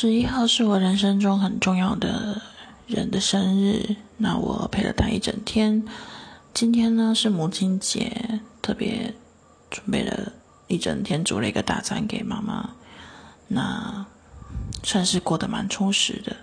十一号是我人生中很重要的人的生日，那我陪了他一整天，今天呢是母亲节，特别准备了一整天，煮了一个大餐给妈妈，那算是过得蛮充实的。